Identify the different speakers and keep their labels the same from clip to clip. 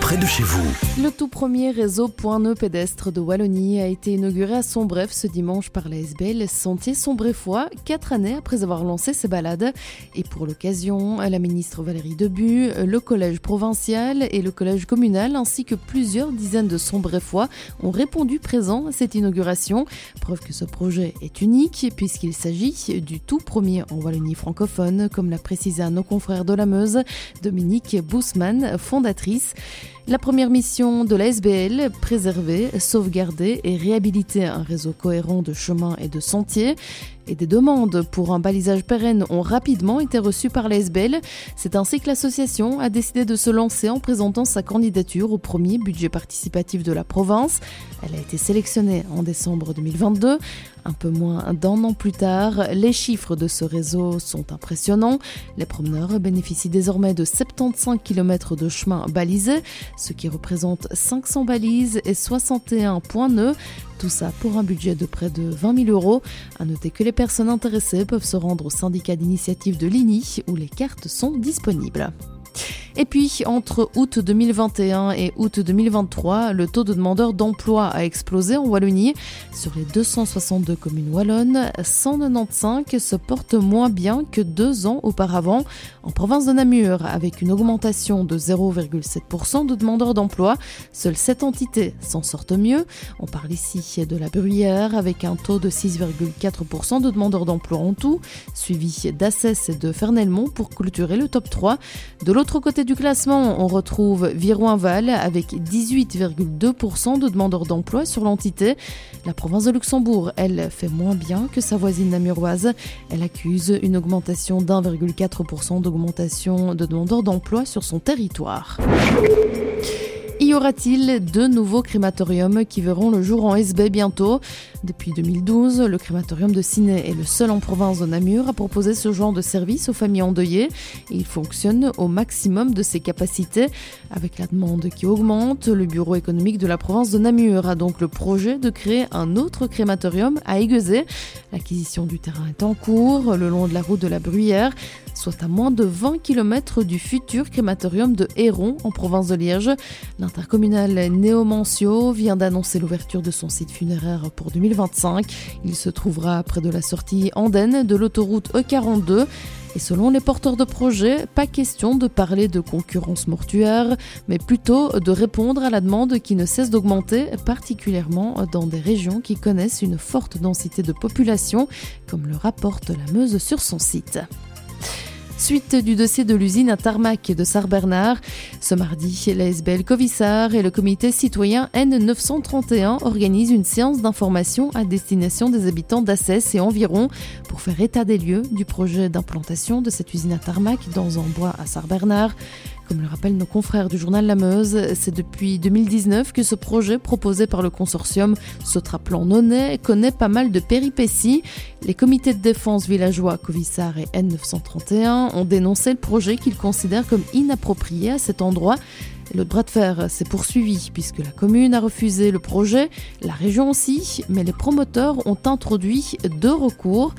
Speaker 1: près de chez vous.
Speaker 2: Le tout premier réseau point nœud pédestre de Wallonie a été inauguré à Sombref ce dimanche par la SBL Sentier Sombrefois, quatre années après avoir lancé ses balades. Et pour l'occasion, la ministre Valérie Debu, le collège provincial et le collège communal ainsi que plusieurs dizaines de Sombrefois ont répondu présents à cette inauguration. Preuve que ce projet est unique puisqu'il s'agit du tout premier en Wallonie francophone, comme l'a précisé à nos confrères de la Meuse, Dominique Bousman, fondatrice. La première mission de la SBL, préserver, sauvegarder et réhabiliter un réseau cohérent de chemins et de sentiers. Et des demandes pour un balisage pérenne ont rapidement été reçues par la SBL. C'est ainsi que l'association a décidé de se lancer en présentant sa candidature au premier budget participatif de la province. Elle a été sélectionnée en décembre 2022. Un peu moins d'un an plus tard, les chiffres de ce réseau sont impressionnants. Les promeneurs bénéficient désormais de 75 km de chemins balisés, ce qui représente 500 balises et 61 points nœuds. Tout ça pour un budget de près de 20 000 euros. À noter que les personnes intéressées peuvent se rendre au syndicat d'initiative de l'INI où les cartes sont disponibles. Et puis, entre août 2021 et août 2023, le taux de demandeurs d'emploi a explosé en Wallonie. Sur les 262 communes wallonnes, 195 se portent moins bien que deux ans auparavant. En province de Namur, avec une augmentation de 0,7% de demandeurs d'emploi, seules 7 entités s'en sortent mieux. On parle ici de la Bruyère, avec un taux de 6,4% de demandeurs d'emploi en tout, suivi d'Assès et de Fernelmont pour clôturer le top 3. De l'autre côté du classement, on retrouve Viroinval avec 18,2% de demandeurs d'emploi sur l'entité. La province de Luxembourg, elle, fait moins bien que sa voisine namuroise. Elle accuse une augmentation d'1,4% d'augmentation de demandeurs d'emploi sur son territoire. Y aura-t-il deux nouveaux crématoriums qui verront le jour en SB bientôt? Depuis 2012, le crématorium de Ciné est le seul en province de Namur à proposer ce genre de service aux familles endeuillées. Il fonctionne au maximum de ses capacités. Avec la demande qui augmente, le bureau économique de la province de Namur a donc le projet de créer un autre crématorium à Aiguezé. L'acquisition du terrain est en cours, le long de la route de la Bruyère, soit à moins de 20 km du futur crématorium de Héron en province de Liège. L'intercommunal Néomancio vient d'annoncer l'ouverture de son site funéraire pour 2025. Il se trouvera près de la sortie andenne de l'autoroute E42. Et selon les porteurs de projet, pas question de parler de concurrence mortuaire, mais plutôt de répondre à la demande qui ne cesse d'augmenter, particulièrement dans des régions qui connaissent une forte densité de population, comme le rapporte la Meuse sur son site. Suite du dossier de l'usine à Tarmac de Sarbernard, ce mardi, la SBL Covissar et le comité citoyen N931 organisent une séance d'information à destination des habitants d'Assès et environ pour faire état des lieux du projet d'implantation de cette usine à Tarmac dans un bois à Sarbernard. Comme le rappellent nos confrères du journal La Meuse, c'est depuis 2019 que ce projet proposé par le consortium Sotraplan Nonnet connaît pas mal de péripéties. Les comités de défense villageois Covissar et N931 ont dénoncé le projet qu'ils considèrent comme inapproprié à cet endroit. Le bras de fer s'est poursuivi puisque la commune a refusé le projet, la région aussi, mais les promoteurs ont introduit deux recours.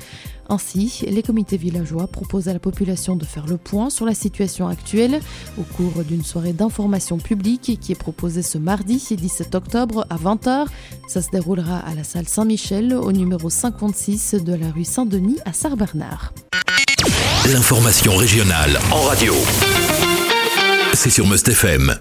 Speaker 2: Ainsi, les comités villageois proposent à la population de faire le point sur la situation actuelle au cours d'une soirée d'information publique qui est proposée ce mardi 17 octobre à 20h. Ça se déroulera à la salle Saint-Michel au numéro 56 de la rue Saint-Denis à Sarbernard.
Speaker 1: L'information régionale en radio. C'est sur Must FM.